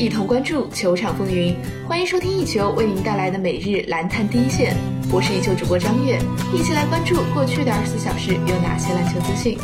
一同关注球场风云。欢迎收听一球为您带来的每日篮坛第一线，我是一球主播张悦，一起来关注过去的二十四小时有哪些篮球资讯。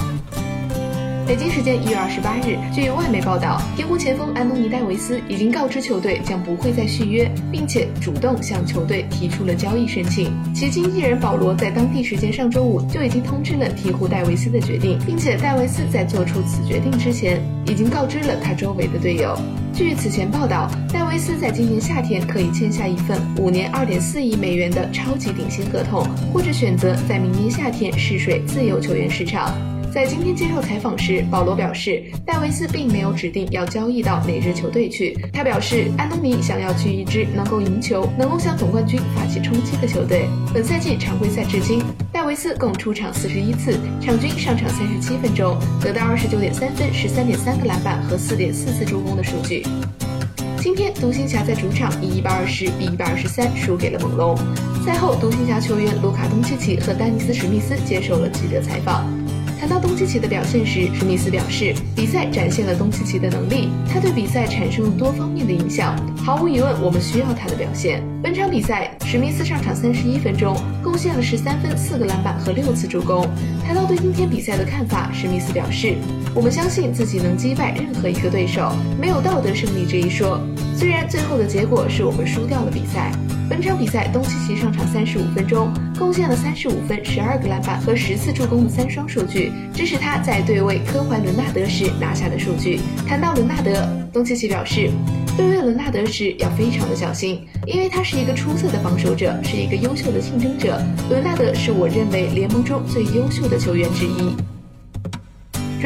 北京时间一月二十八日，据外媒报道，鹈鹕前锋安东尼·戴维斯已经告知球队将不会再续约，并且主动向球队提出了交易申请。其经纪人保罗在当地时间上周五就已经通知了鹈鹕戴维斯的决定，并且戴维斯在做出此决定之前，已经告知了他周围的队友。据此前报道，戴维斯在今年夏天可以签下一份五年二点四亿美元的超级顶薪合同，或者选择在明年夏天试水自由球员市场。在今天接受采访时，保罗表示，戴维斯并没有指定要交易到哪支球队去。他表示，安东尼想要去一支能够赢球、能够向总冠军发起冲击的球队。本赛季常规赛至今，戴维斯共出场四十一次，场均上场三十七分钟，得到二十九点三分、十三点三个篮板和四点四次助攻的数据。今天，独行侠在主场以一百二十比一百二十三输给了猛龙。赛后，独行侠球员卢卡·东契奇和丹尼斯·史密斯接受了记者采访。谈到东契奇的表现时，史密斯表示，比赛展现了东契奇的能力，他对比赛产生了多方面的影响。毫无疑问，我们需要他的表现。本场比赛，史密斯上场三十一分钟，贡献了十三分、四个篮板和六次助攻。谈到对今天比赛的看法，史密斯表示，我们相信自己能击败任何一个对手，没有道德胜利这一说。虽然最后的结果是我们输掉了比赛。本场比赛，东契奇上场三十五分钟，贡献了三十五分、十二个篮板和十次助攻的三双数据，这是他在对位科怀伦纳德时拿下的数据。谈到伦纳德，东契奇表示，对位伦纳德时要非常的小心，因为他是一个出色的防守者，是一个优秀的竞争者。伦纳德是我认为联盟中最优秀的球员之一。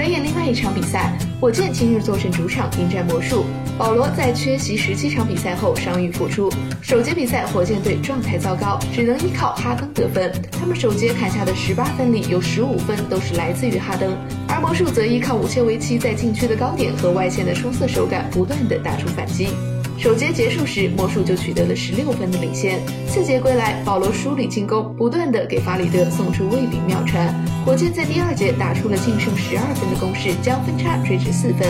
转眼另外一场比赛，火箭今日坐镇主场迎战魔术。保罗在缺席十七场比赛后伤愈复出。首节比赛，火箭队状态糟糕，只能依靠哈登得分。他们首节砍下的十八分里有十五分都是来自于哈登，而魔术则依靠武切维奇在禁区的高点和外线的出色手感，不断的打出反击。首节结束时，魔术就取得了十六分的领先。次节归来，保罗梳理进攻，不断的给法里德送出未领妙传。火箭在第二节打出了净胜十二分的攻势，将分差追至四分。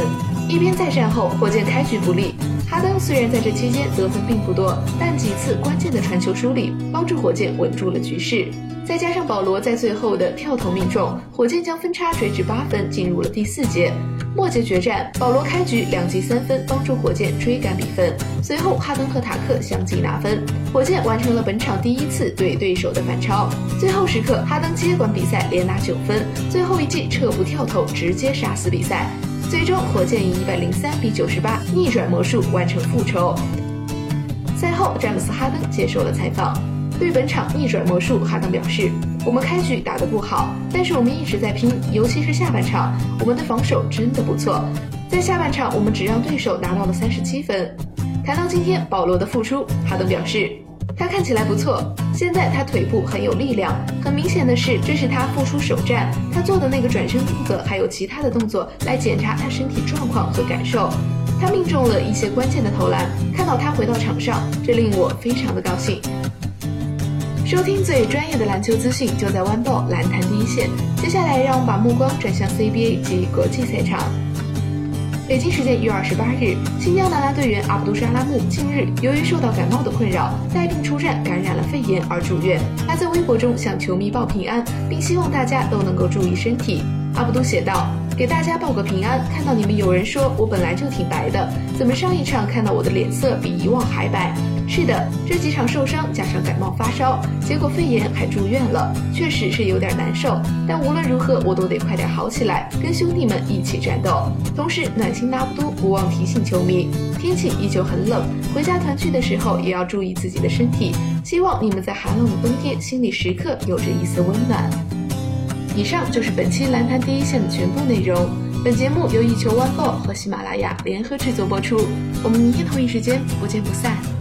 一边再战后，火箭开局不利。哈登虽然在这期间得分并不多，但几次关键的传球梳理，帮助火箭稳住了局势。再加上保罗在最后的跳投命中，火箭将分差追至八分，进入了第四节。末节决战，保罗开局两记三分，帮助火箭追赶比分。随后，哈登和塔克相继拿分，火箭完成了本场第一次对对手的反超。最后时刻，哈登接管比赛，连拿九分，最后一记撤步跳投，直接杀死比赛。最终，火箭以一百零三比九十八逆转魔术，完成复仇。赛后，詹姆斯·哈登接受了采访。对本场逆转魔术，哈登表示：“我们开局打得不好，但是我们一直在拼，尤其是下半场，我们的防守真的不错。在下半场，我们只让对手拿到了三十七分。”谈到今天保罗的复出，哈登表示：“他看起来不错，现在他腿部很有力量。很明显的是，这是他复出首战，他做的那个转身动作，还有其他的动作来检查他身体状况和感受。他命中了一些关键的投篮，看到他回到场上，这令我非常的高兴。”收听最专业的篮球资讯，就在豌豆篮坛第一线。接下来，让我们把目光转向 CBA 及国际赛场。北京时间一月二十八日，新疆男篮队员阿卜杜沙拉木近日由于受到感冒的困扰，带病出战，感染了肺炎而住院。他在微博中向球迷报平安，并希望大家都能够注意身体。阿卜杜写道：“给大家报个平安，看到你们有人说我本来就挺白的，怎么上一场看到我的脸色比以往还白？”是的，这几场受伤加上感冒发烧，结果肺炎还住院了，确实是有点难受。但无论如何，我都得快点好起来，跟兄弟们一起战斗。同时，暖心拉布都不忘提醒球迷，天气依旧很冷，回家团聚的时候也要注意自己的身体。希望你们在寒冷的冬天，心里时刻有着一丝温暖。以上就是本期蓝坛第一线的全部内容。本节目由一球 One Ball 和喜马拉雅联合制作播出。我们明天同一时间不见不散。